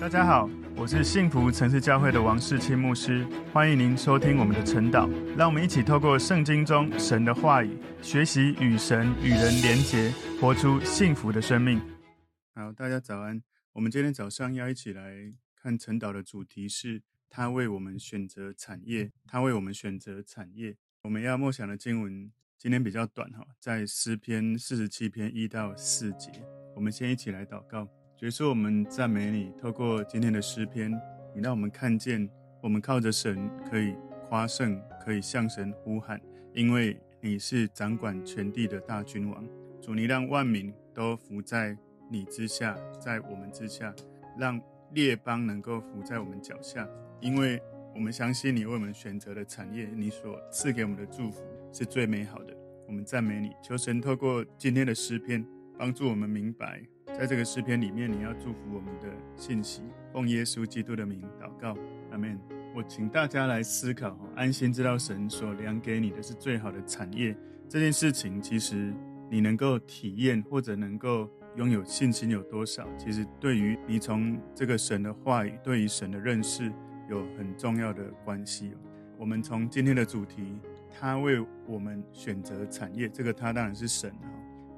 大家好，我是幸福城市教会的王世清牧师，欢迎您收听我们的晨祷。让我们一起透过圣经中神的话语，学习与神与人连结，活出幸福的生命。好，大家早安。我们今天早上要一起来看晨祷的主题是“他为我们选择产业”。他为我们选择产业。我们要默想的经文今天比较短哈，在诗篇四十七篇一到四节。我们先一起来祷告。所以说，我们赞美你。透过今天的诗篇，你让我们看见，我们靠着神可以夸胜，可以向神呼喊，因为你是掌管全地的大君王。主，你让万民都服在你之下，在我们之下，让列邦能够服在我们脚下，因为我们相信你为我们选择的产业，你所赐给我们的祝福是最美好的。我们赞美你，求神透过今天的诗篇，帮助我们明白。在这个诗篇里面，你要祝福我们的信息，奉耶稣基督的名祷告，阿门。我请大家来思考，安心知道神所量给你的是最好的产业。这件事情，其实你能够体验或者能够拥有信心有多少，其实对于你从这个神的话语，对于神的认识有很重要的关系。我们从今天的主题，他为我们选择产业，这个他当然是神。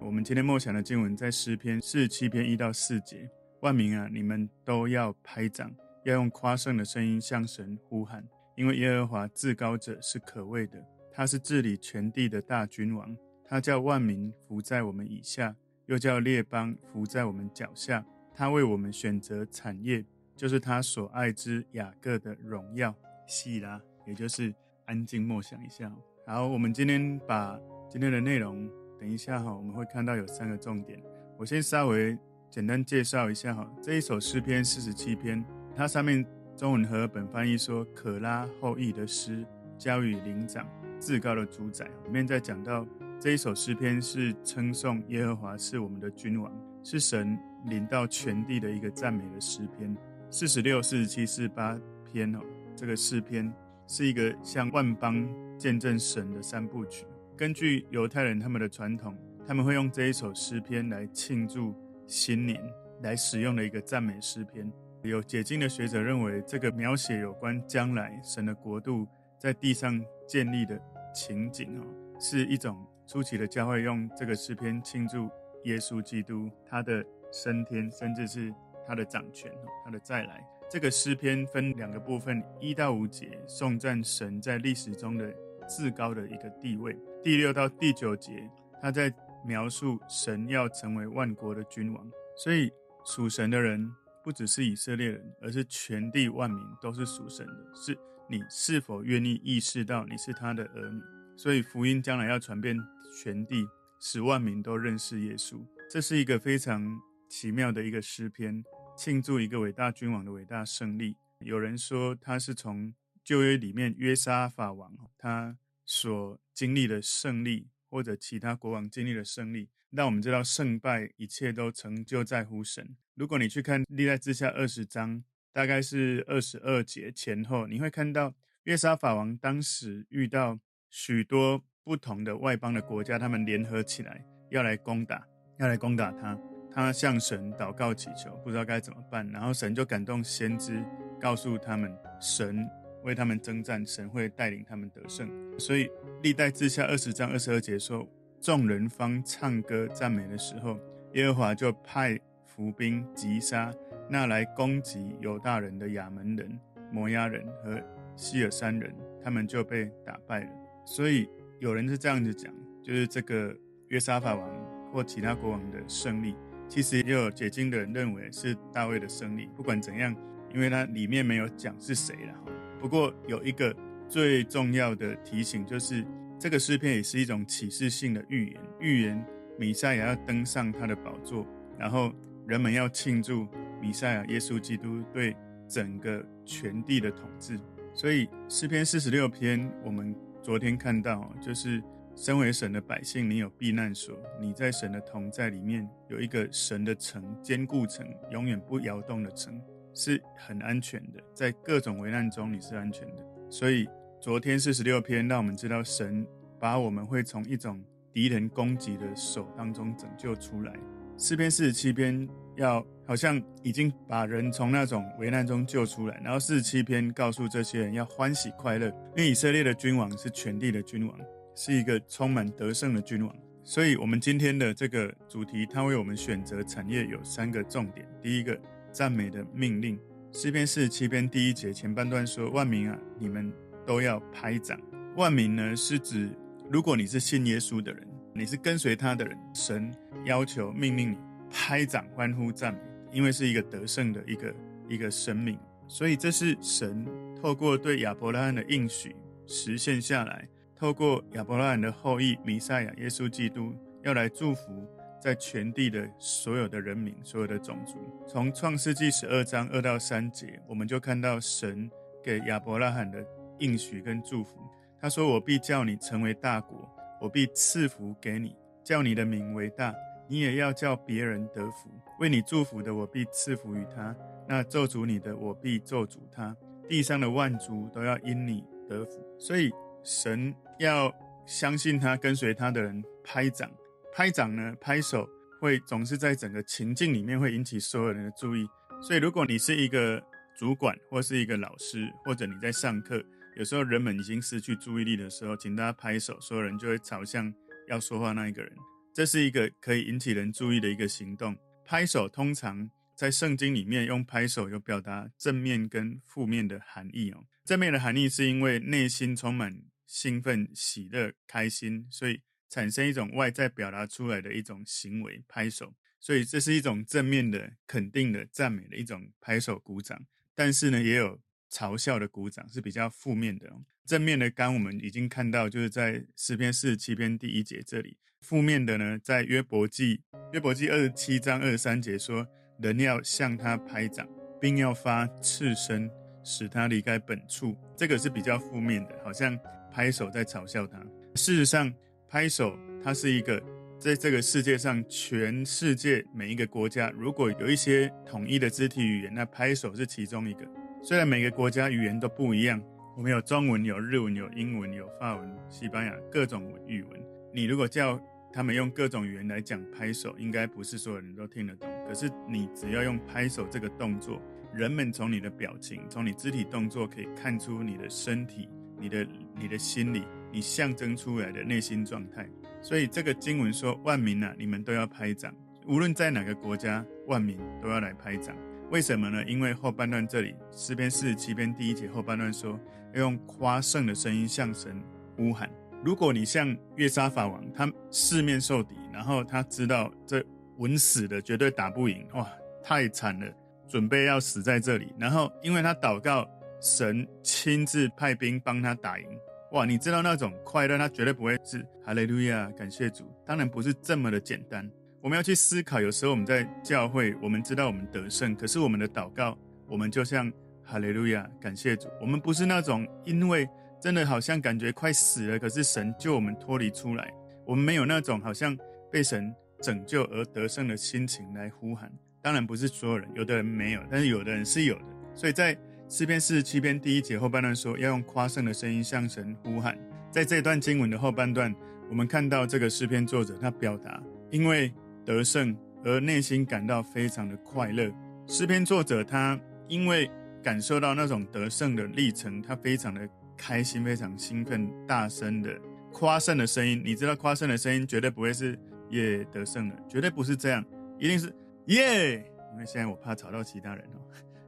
我们今天默想的经文在诗篇四十七篇一到四节。万民啊，你们都要拍掌，要用夸胜的声音向神呼喊，因为耶和华至高者是可畏的，他是治理全地的大君王。他叫万民伏在我们以下，又叫列邦伏在我们脚下。他为我们选择产业，就是他所爱之雅各的荣耀。希拉，也就是安静默想一下。好，我们今天把今天的内容。等一下哈，我们会看到有三个重点。我先稍微简单介绍一下哈，这一首诗篇四十七篇，它上面中文和本翻译说可拉后裔的诗，交与灵长，至高的主宰。里面在讲到这一首诗篇是称颂耶和华是我们的君王，是神领到全地的一个赞美的诗篇。四十六、四十七、四十八篇哦，这个诗篇是一个向万邦见证神的三部曲。根据犹太人他们的传统，他们会用这一首诗篇来庆祝新年，来使用的一个赞美诗篇。有解经的学者认为，这个描写有关将来神的国度在地上建立的情景哦，是一种初期的教会用这个诗篇庆祝耶稣基督他的升天，甚至是他的掌权，他的再来。这个诗篇分两个部分，一到五节颂赞神在历史中的至高的一个地位。第六到第九节，他在描述神要成为万国的君王，所以属神的人不只是以色列人，而是全地万民都是属神的。是你是否愿意意识到你是他的儿女？所以福音将来要传遍全地，使万民都认识耶稣。这是一个非常奇妙的一个诗篇，庆祝一个伟大君王的伟大胜利。有人说他是从旧约里面约沙法王他。所经历的胜利，或者其他国王经历的胜利，让我们知道胜败一切都成就在乎神。如果你去看历代志下二十章，大概是二十二节前后，你会看到约沙法王当时遇到许多不同的外邦的国家，他们联合起来要来攻打，要来攻打他。他向神祷告祈求，不知道该怎么办，然后神就感动先知，告诉他们神。为他们征战，神会带领他们得胜。所以历代志下二十章二十二节说，众人方唱歌赞美的时候，耶和华就派伏兵击杀那来攻击犹大人的亚扪人、摩押人和西珥山人，他们就被打败了。所以有人是这样子讲，就是这个约沙法王或其他国王的胜利，其实也有解经的人认为是大卫的胜利。不管怎样，因为它里面没有讲是谁了。不过有一个最重要的提醒，就是这个诗篇也是一种启示性的预言，预言弥赛亚要登上他的宝座，然后人们要庆祝弥赛亚耶稣基督对整个全地的统治。所以诗篇四十六篇，我们昨天看到，就是身为神的百姓，你有避难所，你在神的同在里面有一个神的城，坚固城，永远不摇动的城。是很安全的，在各种危难中你是安全的。所以昨天四十六篇让我们知道，神把我们会从一种敌人攻击的手当中拯救出来。四篇四十七篇要好像已经把人从那种危难中救出来，然后四十七篇告诉这些人要欢喜快乐，因为以色列的君王是全地的君王，是一个充满得胜的君王。所以，我们今天的这个主题，他为我们选择产业有三个重点。第一个，赞美的命令，诗篇四十七篇第一节前半段说：“万民啊，你们都要拍掌。”万民呢，是指如果你是信耶稣的人，你是跟随他的人，神要求命令你拍掌欢呼赞美，因为是一个得胜的一个一个生命。所以，这是神透过对亚伯拉罕的应许实现下来。透过亚伯拉罕的后裔弥赛亚耶稣基督，要来祝福在全地的所有的人民、所有的种族。从创世纪十二章二到三节，我们就看到神给亚伯拉罕的应许跟祝福。他说：“我必叫你成为大国，我必赐福给你，叫你的名为大。你也要叫别人得福。为你祝福的，我必赐福于他；那咒诅你的，我必咒诅他。地上的万族都要因你得福。”所以。神要相信他、跟随他的人拍掌，拍掌呢，拍手会总是在整个情境里面会引起所有人的注意。所以，如果你是一个主管或是一个老师，或者你在上课，有时候人们已经失去注意力的时候，请大家拍手，所有人就会朝向要说话那一个人。这是一个可以引起人注意的一个行动。拍手通常在圣经里面用拍手有表达正面跟负面的含义哦。正面的含义是因为内心充满。兴奋、喜乐、开心，所以产生一种外在表达出来的一种行为，拍手。所以这是一种正面的、肯定的、赞美的一种拍手鼓掌。但是呢，也有嘲笑的鼓掌，是比较负面的。正面的，刚我们已经看到，就是在诗篇四十七篇第一节这里。负面的呢，在约伯记约伯记二十七章二十三节说，人要向他拍掌，并要发刺声，使他离开本处。这个是比较负面的，好像。拍手在嘲笑他。事实上，拍手它是一个在这个世界上，全世界每一个国家，如果有一些统一的肢体语言，那拍手是其中一个。虽然每个国家语言都不一样，我们有中文、有日文、有英文、有法文、西班牙各种语文。你如果叫他们用各种语言来讲拍手，应该不是所有人都听得懂。可是你只要用拍手这个动作，人们从你的表情、从你肢体动作可以看出你的身体。你的你的心理，你象征出来的内心状态，所以这个经文说：“万民啊，你们都要拍掌，无论在哪个国家，万民都要来拍掌。为什么呢？因为后半段这里诗篇四十七篇第一节后半段说，要用夸胜的声音向神呼喊。如果你像约沙法王，他四面受敌，然后他知道这稳死的绝对打不赢，哇，太惨了，准备要死在这里。然后因为他祷告。神亲自派兵帮他打赢，哇！你知道那种快乐，他绝对不会是哈利路亚，感谢主。当然不是这么的简单。我们要去思考，有时候我们在教会，我们知道我们得胜，可是我们的祷告，我们就像哈利路亚，感谢主。我们不是那种因为真的好像感觉快死了，可是神救我们脱离出来，我们没有那种好像被神拯救而得胜的心情来呼喊。当然不是所有人，有的人没有，但是有的人是有的。所以在诗篇四十七篇第一节后半段说，要用夸胜的声音向神呼喊。在这段经文的后半段，我们看到这个诗篇作者他表达，因为得胜而内心感到非常的快乐。诗篇作者他因为感受到那种得胜的历程，他非常的开心，非常兴奋，大声的夸胜的声音。你知道夸胜的声音绝对不会是耶得胜了，绝对不是这样，一定是耶。因为现在我怕吵到其他人哦，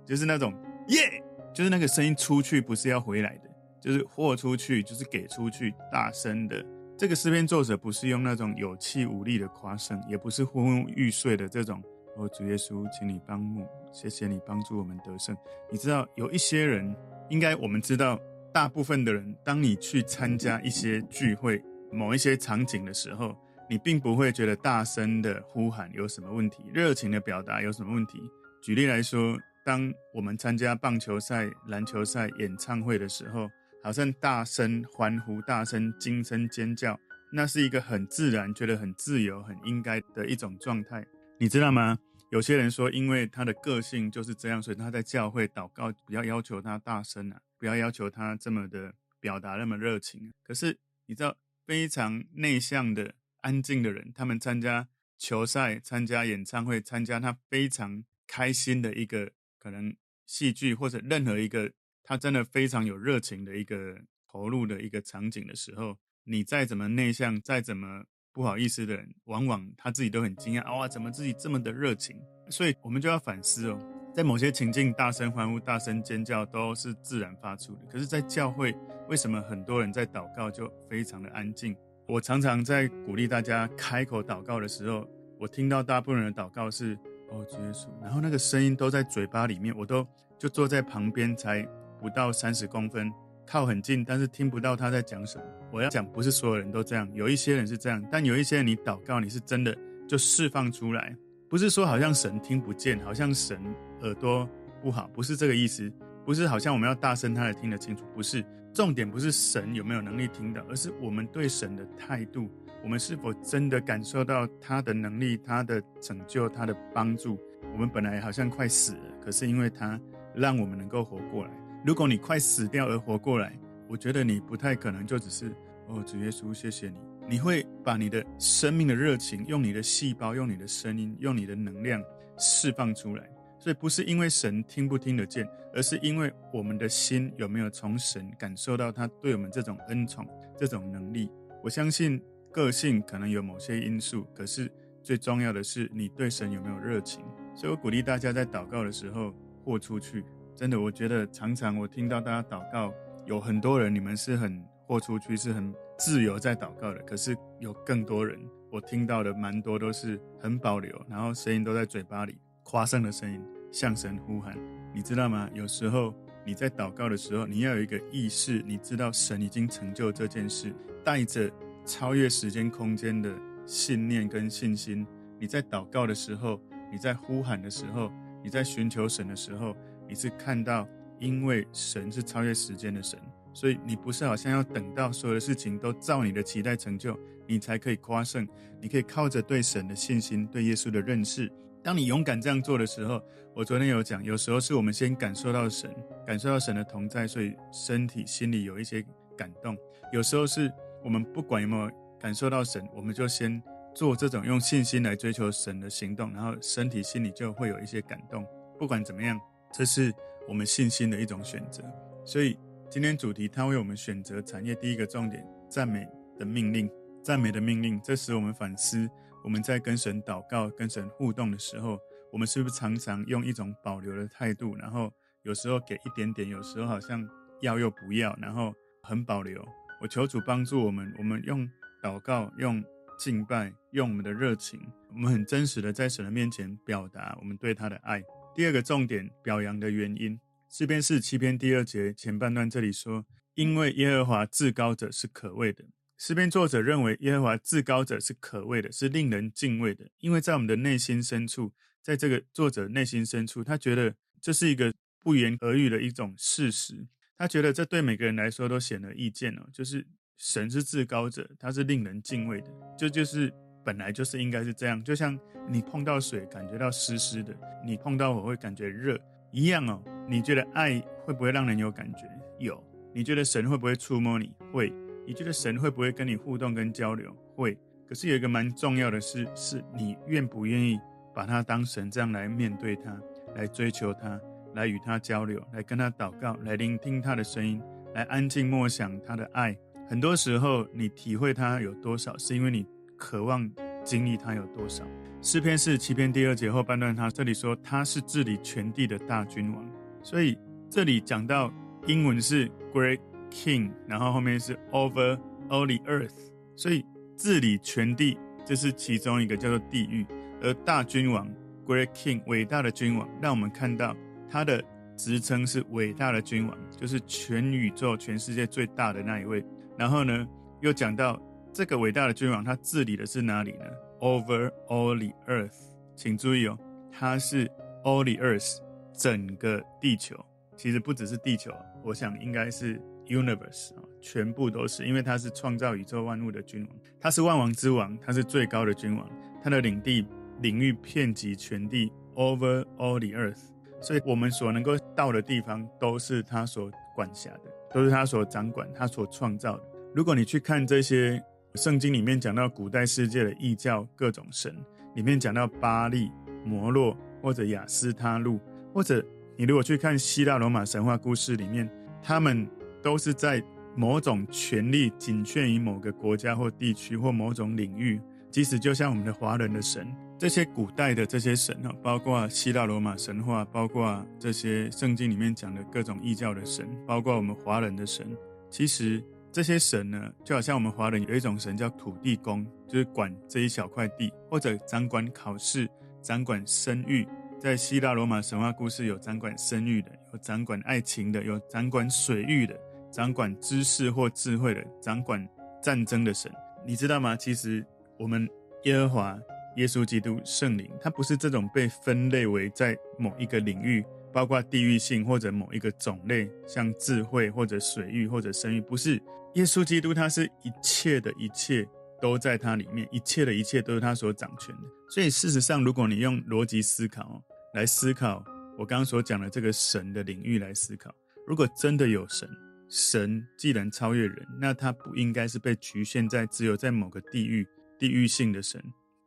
就是那种耶。就是那个声音出去不是要回来的，就是豁出去，就是给出去，大声的。这个诗篇作者不是用那种有气无力的夸声，也不是昏昏欲睡的这种。哦，主耶稣，请你帮助，谢谢你帮助我们得胜。你知道有一些人，应该我们知道，大部分的人，当你去参加一些聚会、某一些场景的时候，你并不会觉得大声的呼喊有什么问题，热情的表达有什么问题。举例来说。当我们参加棒球赛、篮球赛、演唱会的时候，好像大声欢呼、大声惊声尖叫，那是一个很自然、觉得很自由、很应该的一种状态，你知道吗？有些人说，因为他的个性就是这样，所以他在教会祷告不要要求他大声啊，不要要求他这么的表达那么热情。可是你知道，非常内向的、安静的人，他们参加球赛、参加演唱会、参加他非常开心的一个可能戏剧，或者任何一个他真的非常有热情的一个投入的一个场景的时候，你再怎么内向，再怎么不好意思的人，往往他自己都很惊讶，哇，怎么自己这么的热情？所以我们就要反思哦，在某些情境，大声欢呼、大声尖叫都是自然发出的。可是，在教会，为什么很多人在祷告就非常的安静？我常常在鼓励大家开口祷告的时候，我听到大部分人的祷告是“哦，主耶稣”，然后那个声音都在嘴巴里面，我都就坐在旁边，才不到三十公分，靠很近，但是听不到他在讲什么。我要讲，不是所有人都这样，有一些人是这样，但有一些人你祷告，你是真的就释放出来，不是说好像神听不见，好像神耳朵不好，不是这个意思。不是好像我们要大声，他才听得清楚。不是，重点不是神有没有能力听到，而是我们对神的态度。我们是否真的感受到他的能力、他的拯救、他的帮助？我们本来好像快死了，可是因为他让我们能够活过来。如果你快死掉而活过来，我觉得你不太可能就只是哦，主耶稣，谢谢你。你会把你的生命的热情，用你的细胞，用你的声音，用你的能量释放出来。所以不是因为神听不听得见，而是因为我们的心有没有从神感受到他对我们这种恩宠、这种能力。我相信个性可能有某些因素，可是最重要的是你对神有没有热情。所以我鼓励大家在祷告的时候豁出去。真的，我觉得常常我听到大家祷告，有很多人你们是很豁出去，是很自由在祷告的。可是有更多人，我听到的蛮多都是很保留，然后声音都在嘴巴里。夸张的声音向神呼喊，你知道吗？有时候你在祷告的时候，你要有一个意识，你知道神已经成就这件事，带着超越时间空间的信念跟信心。你在祷告的时候，你在呼喊的时候，你在寻求神的时候，你是看到，因为神是超越时间的神，所以你不是好像要等到所有的事情都照你的期待成就，你才可以夸胜。你可以靠着对神的信心，对耶稣的认识。当你勇敢这样做的时候，我昨天有讲，有时候是我们先感受到神，感受到神的同在，所以身体、心里有一些感动；有时候是我们不管有没有感受到神，我们就先做这种用信心来追求神的行动，然后身体、心里就会有一些感动。不管怎么样，这是我们信心的一种选择。所以今天主题，他为我们选择产业，第一个重点，赞美的命令，赞美的命令，这使我们反思。我们在跟神祷告、跟神互动的时候，我们是不是常常用一种保留的态度？然后有时候给一点点，有时候好像要又不要，然后很保留。我求主帮助我们，我们用祷告、用敬拜、用我们的热情，我们很真实的在神的面前表达我们对他的爱。第二个重点，表扬的原因，诗篇四七篇第二节前半段这里说：“因为耶和华至高者是可畏的。”诗篇作者认为耶和华至高者是可畏的，是令人敬畏的，因为在我们的内心深处，在这个作者内心深处，他觉得这是一个不言而喻的一种事实。他觉得这对每个人来说都显而易见哦，就是神是至高者，他是令人敬畏的，这就，是本来就是应该是这样。就像你碰到水感觉到湿湿的，你碰到火会感觉热一样哦。你觉得爱会不会让人有感觉？有。你觉得神会不会触摸你？会。你觉得神会不会跟你互动跟交流？会。可是有一个蛮重要的事，是你愿不愿意把他当神这样来面对他，来追求他，来与他交流，来跟他祷告，来聆听他的声音，来安静默想他的爱。很多时候，你体会他有多少，是因为你渴望经历他有多少。诗篇是七篇第二节后半段，他这里说他是治理全地的大君王，所以这里讲到英文是 Great。King，然后后面是 Over all the earth，所以治理全地，这是其中一个叫做地狱。而大君王 Great King，伟大的君王，让我们看到他的职称是伟大的君王，就是全宇宙、全世界最大的那一位。然后呢，又讲到这个伟大的君王，他治理的是哪里呢？Over all the earth，请注意哦，他是 all the earth，整个地球，其实不只是地球，我想应该是。Universe 啊，全部都是，因为他是创造宇宙万物的君王，他是万王之王，他是最高的君王，他的领地领域遍及全地，over all the earth，所以我们所能够到的地方都是他所管辖的，都是他所掌管、他所创造的。如果你去看这些圣经里面讲到古代世界的异教各种神，里面讲到巴力、摩洛或者雅斯他路，或者你如果去看希腊罗马神话故事里面，他们都是在某种权力仅限于某个国家或地区或某种领域。即使就像我们的华人的神，这些古代的这些神啊，包括希腊罗马神话，包括这些圣经里面讲的各种异教的神，包括我们华人的神，其实。这些神呢，就好像我们华人有一种神叫土地公，就是管这一小块地，或者掌管考试、掌管生育。在希腊罗马神话故事有掌管生育的，有掌管爱情的，有掌管水域的，掌管知识或智慧的，掌管战争的神。你知道吗？其实我们耶和华、耶稣基督、圣灵，他不是这种被分类为在某一个领域。包括地域性或者某一个种类，像智慧或者水域或者生育，不是耶稣基督，他是一切的一切都在他里面，一切的一切都是他所掌权的。所以事实上，如果你用逻辑思考来思考我刚刚所讲的这个神的领域来思考，如果真的有神，神既然超越人，那他不应该是被局限在只有在某个地域、地域性的神、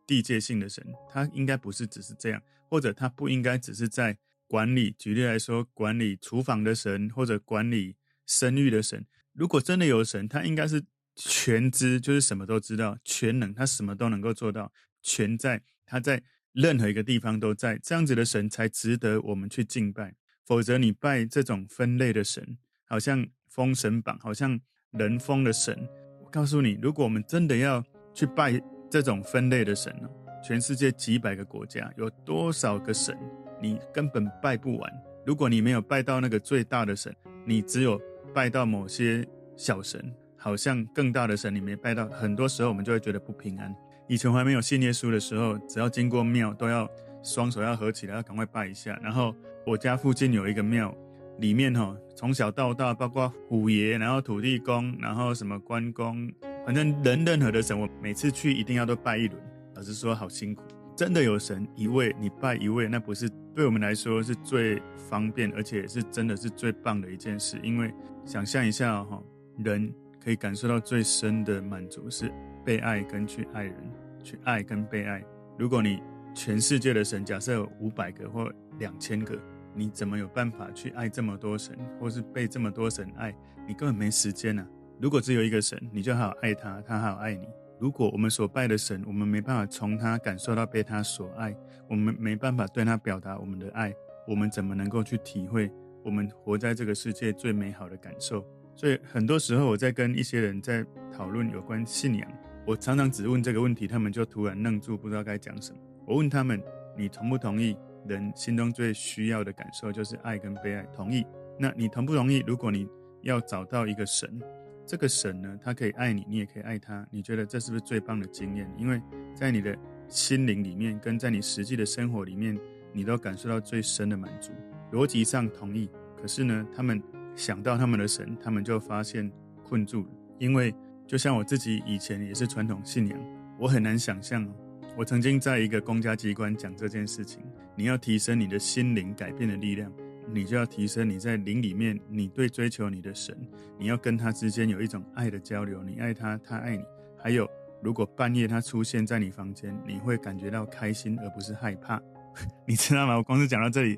地界性的神，他应该不是只是这样，或者他不应该只是在。管理，举例来说，管理厨房的神或者管理生育的神，如果真的有神，他应该是全知，就是什么都知道，全能，他什么都能够做到，全在，他在任何一个地方都在，这样子的神才值得我们去敬拜。否则，你拜这种分类的神，好像封神榜，好像人封的神。我告诉你，如果我们真的要去拜这种分类的神呢，全世界几百个国家有多少个神？你根本拜不完。如果你没有拜到那个最大的神，你只有拜到某些小神，好像更大的神你没拜到。很多时候我们就会觉得不平安。以前还没有信耶稣的时候，只要经过庙，都要双手要合起来，要赶快拜一下。然后我家附近有一个庙，里面哈，从小到大，包括虎爷，然后土地公，然后什么关公，反正人任何的神，我每次去一定要都拜一轮。老实说，好辛苦。真的有神一位，你拜一位，那不是对我们来说是最方便，而且是真的是最棒的一件事。因为想象一下哈，人可以感受到最深的满足是被爱跟去爱人，去爱跟被爱。如果你全世界的神假设有五百个或两千个，你怎么有办法去爱这么多神，或是被这么多神爱？你根本没时间啊。如果只有一个神，你就好好爱他，他好好爱你。如果我们所拜的神，我们没办法从他感受到被他所爱，我们没办法对他表达我们的爱，我们怎么能够去体会我们活在这个世界最美好的感受？所以很多时候我在跟一些人在讨论有关信仰，我常常只问这个问题，他们就突然愣住，不知道该讲什么。我问他们：你同不同意人心中最需要的感受就是爱跟被爱？同意。那你同不同意？如果你要找到一个神？这个神呢，他可以爱你，你也可以爱他。你觉得这是不是最棒的经验？因为在你的心灵里面，跟在你实际的生活里面，你都感受到最深的满足。逻辑上同意，可是呢，他们想到他们的神，他们就发现困住了。因为就像我自己以前也是传统信仰，我很难想象。我曾经在一个公家机关讲这件事情，你要提升你的心灵改变的力量。你就要提升你在灵里面，你对追求你的神，你要跟他之间有一种爱的交流，你爱他，他爱你。还有，如果半夜他出现在你房间，你会感觉到开心而不是害怕，你知道吗？我光是讲到这里，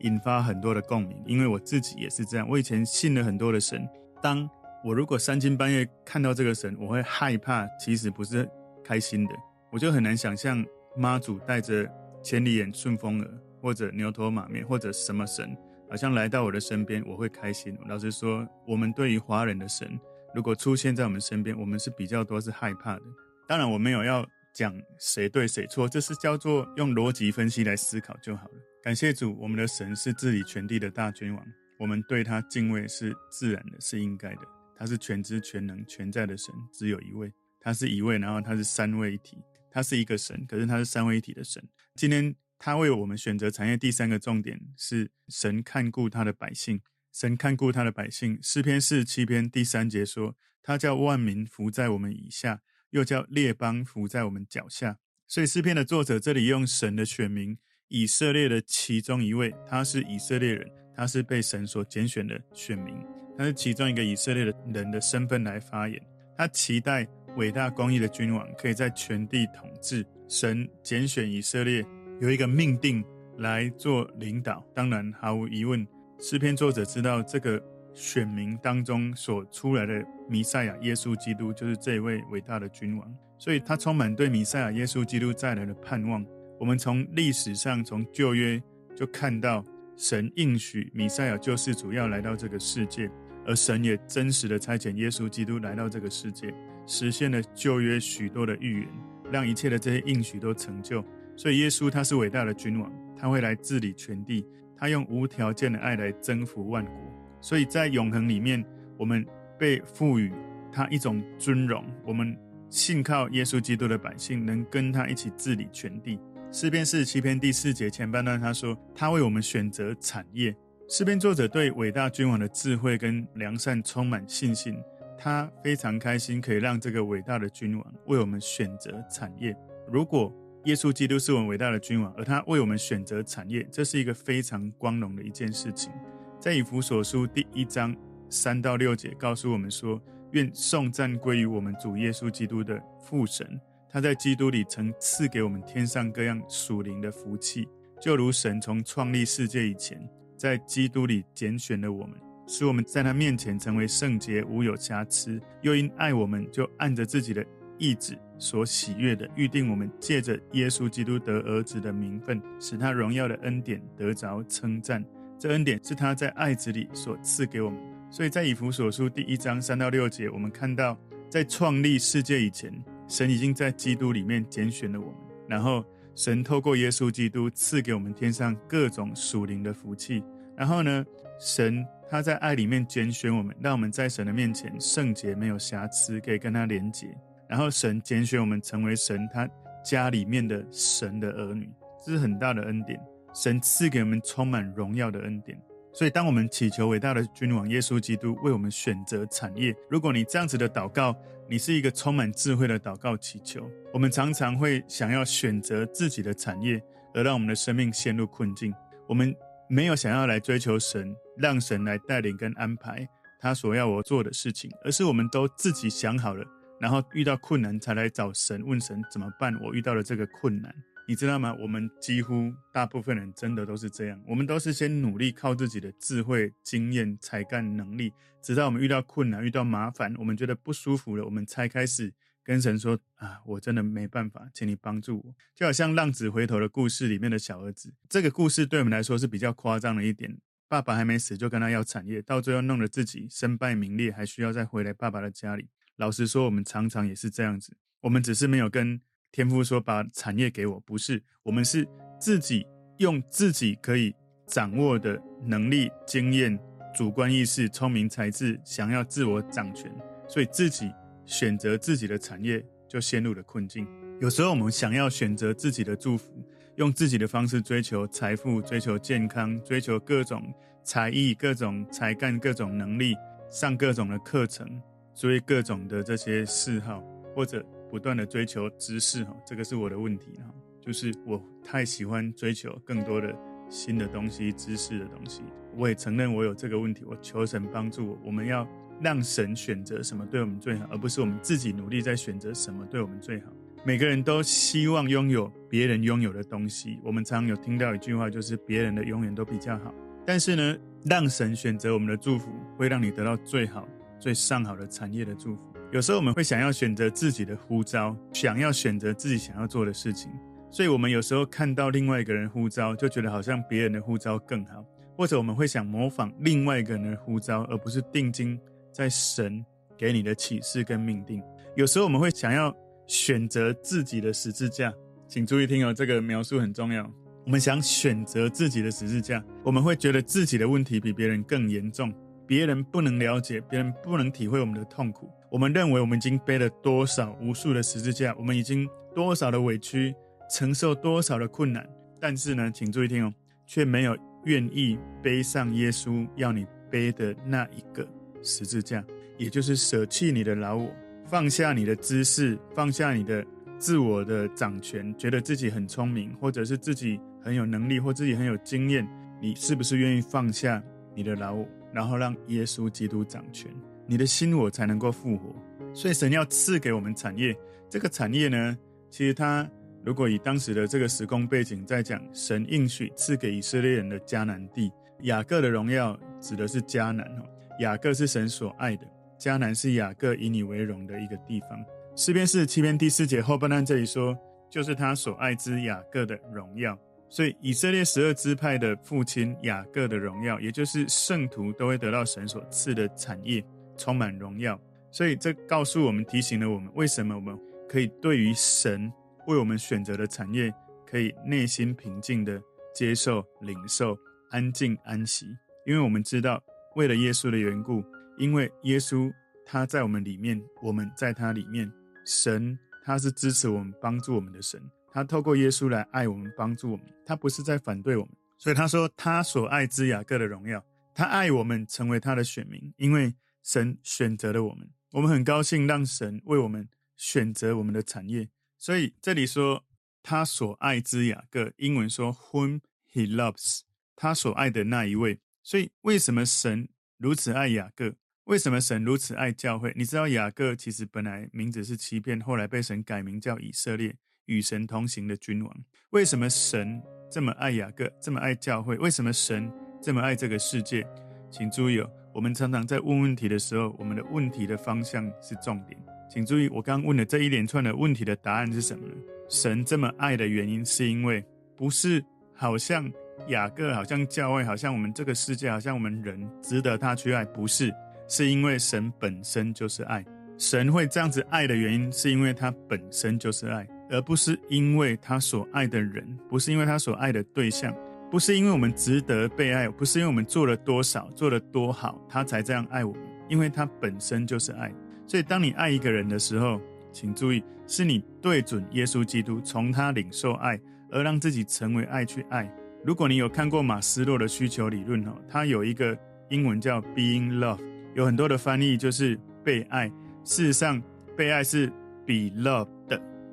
引发很多的共鸣，因为我自己也是这样。我以前信了很多的神，当我如果三更半夜看到这个神，我会害怕，其实不是开心的。我就很难想象妈祖带着千里眼、顺风耳。或者牛头马面，或者什么神，好像来到我的身边，我会开心。老实说，我们对于华人的神，如果出现在我们身边，我们是比较多是害怕的。当然，我没有要讲谁对谁错，这是叫做用逻辑分析来思考就好了。感谢主，我们的神是治理全地的大君王，我们对他敬畏是自然的，是应该的。他是全知全能全在的神，只有一位，他是一位，然后他是三位一体，他是一个神，可是他是三位一体的神。今天。他为我们选择产业，第三个重点是神看顾他的百姓。神看顾他的百姓。诗篇四十七篇第三节说：“他叫万民伏在我们以下，又叫列邦伏在我们脚下。”所以诗篇的作者这里用神的选民以色列的其中一位，他是以色列人，他是被神所拣选的选民，他是其中一个以色列的人的身份来发言。他期待伟大公义的君王可以在全地统治。神拣选以色列有一个命定来做领导。当然，毫无疑问，诗篇作者知道这个选民当中所出来的弥赛亚耶稣基督就是这位伟大的君王，所以他充满对弥赛亚耶稣基督再来的盼望。我们从历史上，从旧约就看到神应许弥赛亚救世主要来到这个世界。而神也真实的差遣耶稣基督来到这个世界，实现了旧约许多的预言，让一切的这些应许都成就。所以耶稣他是伟大的君王，他会来治理全地，他用无条件的爱来征服万国。所以在永恒里面，我们被赋予他一种尊荣。我们信靠耶稣基督的百姓，能跟他一起治理全地。诗篇四十七篇第四节前半段他说，他为我们选择产业。诗篇作者对伟大君王的智慧跟良善充满信心，他非常开心可以让这个伟大的君王为我们选择产业。如果耶稣基督是我们伟大的君王，而他为我们选择产业，这是一个非常光荣的一件事情。在以弗所书第一章三到六节告诉我们说：“愿颂赞归于我们主耶稣基督的父神，他在基督里曾赐给我们天上各样属灵的福气，就如神从创立世界以前。”在基督里拣选了我们，使我们在他面前成为圣洁，无有瑕疵；又因爱我们，就按着自己的意志所喜悦的，预定我们借着耶稣基督得儿子的名分，使他荣耀的恩典得着称赞。这恩典是他在爱子里所赐给我们。所以在以弗所书第一章三到六节，我们看到，在创立世界以前，神已经在基督里面拣选了我们，然后。神透过耶稣基督赐给我们天上各种属灵的福气，然后呢，神他在爱里面拣选我们，让我们在神的面前圣洁没有瑕疵，可以跟他连结。然后神拣选我们成为神他家里面的神的儿女，这是很大的恩典。神赐给我们充满荣耀的恩典。所以，当我们祈求伟大的君王耶稣基督为我们选择产业，如果你这样子的祷告，你是一个充满智慧的祷告祈求。我们常常会想要选择自己的产业，而让我们的生命陷入困境。我们没有想要来追求神，让神来带领跟安排他所要我做的事情，而是我们都自己想好了，然后遇到困难才来找神，问神怎么办？我遇到了这个困难。你知道吗？我们几乎大部分人真的都是这样。我们都是先努力靠自己的智慧、经验、才干、能力，直到我们遇到困难、遇到麻烦，我们觉得不舒服了，我们才开始跟神说：“啊，我真的没办法，请你帮助我。”就好像浪子回头的故事里面的小儿子，这个故事对我们来说是比较夸张的一点。爸爸还没死就跟他要产业，到最后弄得自己身败名裂，还需要再回来爸爸的家里。老实说，我们常常也是这样子，我们只是没有跟。天父说：“把产业给我。”不是，我们是自己用自己可以掌握的能力、经验、主观意识、聪明才智，想要自我掌权，所以自己选择自己的产业，就陷入了困境。有时候我们想要选择自己的祝福，用自己的方式追求财富、追求健康、追求各种才艺、各种才干、各种能力，上各种的课程，追各种的这些嗜好，或者。不断的追求知识哈，这个是我的问题哈，就是我太喜欢追求更多的新的东西、知识的东西。我也承认我有这个问题，我求神帮助我。我们要让神选择什么对我们最好，而不是我们自己努力在选择什么对我们最好。每个人都希望拥有别人拥有的东西。我们常常有听到一句话，就是别人的永远都比较好。但是呢，让神选择我们的祝福，会让你得到最好、最上好的产业的祝福。有时候我们会想要选择自己的呼召，想要选择自己想要做的事情，所以我们有时候看到另外一个人呼召，就觉得好像别人的呼召更好，或者我们会想模仿另外一个人的呼召，而不是定睛在神给你的启示跟命定。有时候我们会想要选择自己的十字架，请注意听哦，这个描述很重要。我们想选择自己的十字架，我们会觉得自己的问题比别人更严重。别人不能了解，别人不能体会我们的痛苦。我们认为我们已经背了多少无数的十字架，我们已经多少的委屈，承受多少的困难。但是呢，请注意听哦，却没有愿意背上耶稣要你背的那一个十字架，也就是舍弃你的老我，放下你的知识，放下你的自我的掌权，觉得自己很聪明，或者是自己很有能力，或自己很有经验。你是不是愿意放下你的老我？然后让耶稣基督掌权，你的心我才能够复活。所以神要赐给我们产业，这个产业呢，其实它如果以当时的这个时空背景在讲，神应许赐给以色列人的迦南地，雅各的荣耀指的是迦南哦。雅各是神所爱的，迦南是雅各以你为荣的一个地方。诗篇四十七篇第四节后半段这里说，就是他所爱之雅各的荣耀。所以以色列十二支派的父亲雅各的荣耀，也就是圣徒都会得到神所赐的产业，充满荣耀。所以这告诉我们，提醒了我们，为什么我们可以对于神为我们选择的产业，可以内心平静的接受、领受、安静安息，因为我们知道，为了耶稣的缘故，因为耶稣他在我们里面，我们在他里面，神他是支持我们、帮助我们的神。他透过耶稣来爱我们，帮助我们。他不是在反对我们，所以他说他所爱之雅各的荣耀，他爱我们成为他的选民，因为神选择了我们。我们很高兴让神为我们选择我们的产业。所以这里说他所爱之雅各，英文说 whom he loves，他所爱的那一位。所以为什么神如此爱雅各？为什么神如此爱教会？你知道雅各其实本来名字是欺骗，后来被神改名叫以色列。与神同行的君王，为什么神这么爱雅各，这么爱教会？为什么神这么爱这个世界？请注意哦，我们常常在问问题的时候，我们的问题的方向是重点。请注意，我刚问的这一连串的问题的答案是什么呢？神这么爱的原因，是因为不是好像雅各，好像教会，好像我们这个世界，好像我们人值得他去爱，不是，是因为神本身就是爱。神会这样子爱的原因，是因为他本身就是爱。而不是因为他所爱的人，不是因为他所爱的对象，不是因为我们值得被爱，不是因为我们做了多少，做了多好，他才这样爱我们。因为他本身就是爱。所以，当你爱一个人的时候，请注意，是你对准耶稣基督，从他领受爱，而让自己成为爱去爱。如果你有看过马斯洛的需求理论哦，他有一个英文叫 being love，有很多的翻译就是被爱。事实上，被爱是 be loved。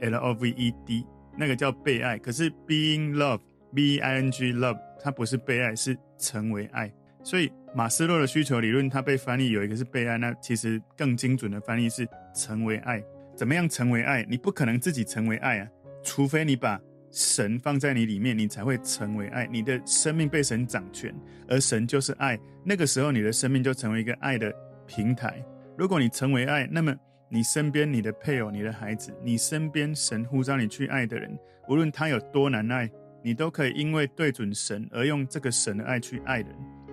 L O V E D，那个叫被爱，可是 being love，being love，它不是被爱，是成为爱。所以马斯洛的需求理论，它被翻译有一个是被爱，那其实更精准的翻译是成为爱。怎么样成为爱？你不可能自己成为爱啊，除非你把神放在你里面，你才会成为爱。你的生命被神掌权，而神就是爱，那个时候你的生命就成为一个爱的平台。如果你成为爱，那么。你身边，你的配偶，你的孩子，你身边神呼召你去爱的人，无论他有多难爱，你都可以因为对准神而用这个神的爱去爱人，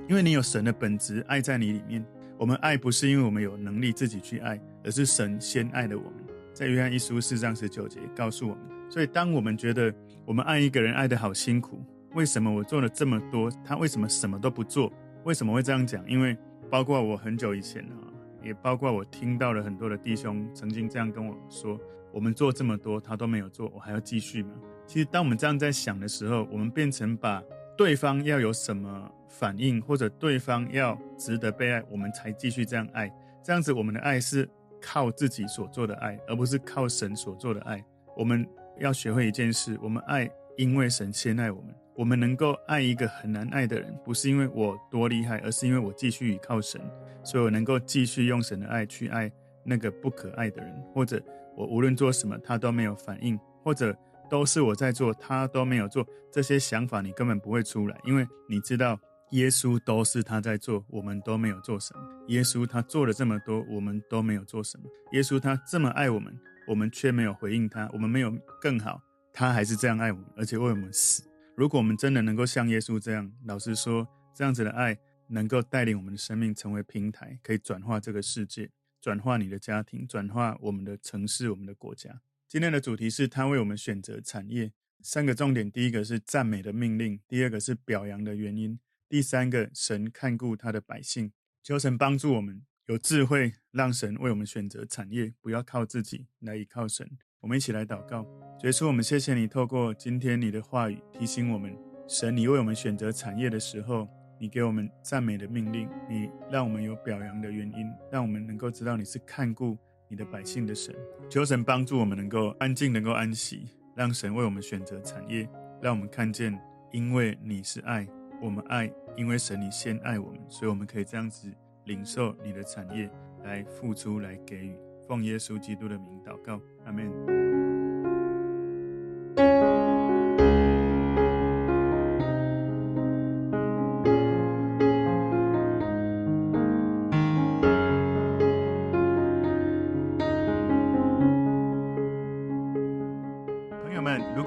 因为你有神的本质爱在你里面。我们爱不是因为我们有能力自己去爱，而是神先爱了我们。在约翰一书四章十九节告诉我们，所以当我们觉得我们爱一个人爱得好辛苦，为什么我做了这么多，他为什么什么都不做？为什么会这样讲？因为包括我很久以前啊。也包括我听到了很多的弟兄曾经这样跟我说：“我们做这么多，他都没有做，我还要继续吗？”其实，当我们这样在想的时候，我们变成把对方要有什么反应，或者对方要值得被爱，我们才继续这样爱。这样子，我们的爱是靠自己所做的爱，而不是靠神所做的爱。我们要学会一件事：我们爱，因为神先爱我们。我们能够爱一个很难爱的人，不是因为我多厉害，而是因为我继续倚靠神，所以我能够继续用神的爱去爱那个不可爱的人，或者我无论做什么他都没有反应，或者都是我在做他都没有做，这些想法你根本不会出来，因为你知道耶稣都是他在做，我们都没有做什么。耶稣他做了这么多，我们都没有做什么。耶稣他这么爱我们，我们却没有回应他，我们没有更好，他还是这样爱我们，而且为我们死。如果我们真的能够像耶稣这样，老实说，这样子的爱能够带领我们的生命成为平台，可以转化这个世界，转化你的家庭，转化我们的城市、我们的国家。今天的主题是他为我们选择产业，三个重点：第一个是赞美的命令，第二个是表扬的原因，第三个神看顾他的百姓。求神帮助我们有智慧，让神为我们选择产业，不要靠自己，来依靠神。我们一起来祷告，耶稣，我们谢谢你透过今天你的话语提醒我们，神，你为我们选择产业的时候，你给我们赞美的命令，你让我们有表扬的原因，让我们能够知道你是看顾你的百姓的神。求神帮助我们能够安静，能够安息，让神为我们选择产业，让我们看见，因为你是爱，我们爱，因为神你先爱我们，所以我们可以这样子领受你的产业，来付出，来给予。奉耶稣基督的名祷告，阿门。